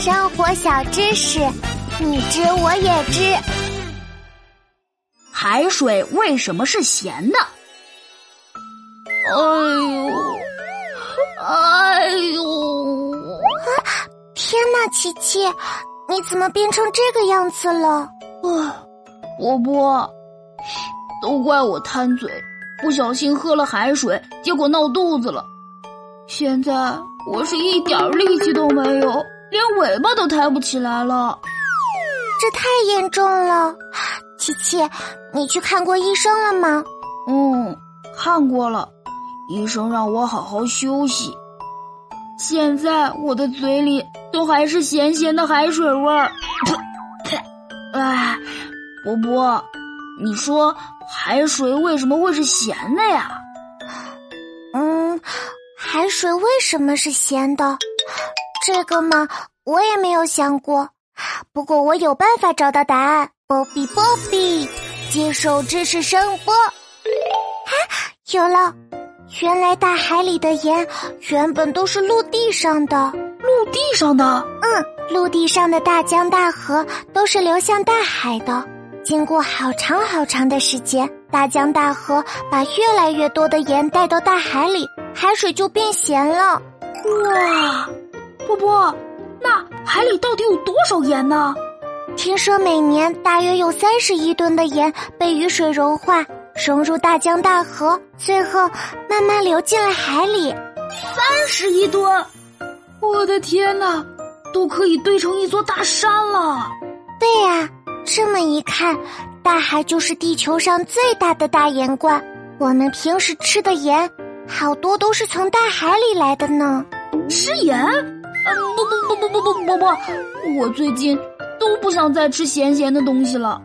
生活小知识，你知我也知。海水为什么是咸的？哎呦，哎呦！天哪，琪琪，你怎么变成这个样子了？啊，波波，都怪我贪嘴，不小心喝了海水，结果闹肚子了。现在我是一点力气都没有，连尾巴都抬不起来了。这太严重了，琪琪，你去看过医生了吗？嗯，看过了，医生让我好好休息。现在我的嘴里都还是咸咸的海水味儿。哎，波波，你说海水为什么会是咸的呀？嗯。海水为什么是咸的？这个嘛，我也没有想过。不过我有办法找到答案。波比波比，接受知识声波。啊，有了！原来大海里的盐原本都是陆地上的。陆地上的？嗯，陆地上的大江大河都是流向大海的。经过好长好长的时间，大江大河把越来越多的盐带到大海里。海水就变咸了，哇！波波，那海里到底有多少盐呢？听说每年大约有三十亿吨的盐被雨水融化，融入大江大河，最后慢慢流进了海里。三十亿吨！我的天哪，都可以堆成一座大山了。对呀，这么一看，大海就是地球上最大的大盐罐。我们平时吃的盐。好多都是从大海里来的呢。吃盐？嗯，不不不不不不不不，我最近都不想再吃咸咸的东西了。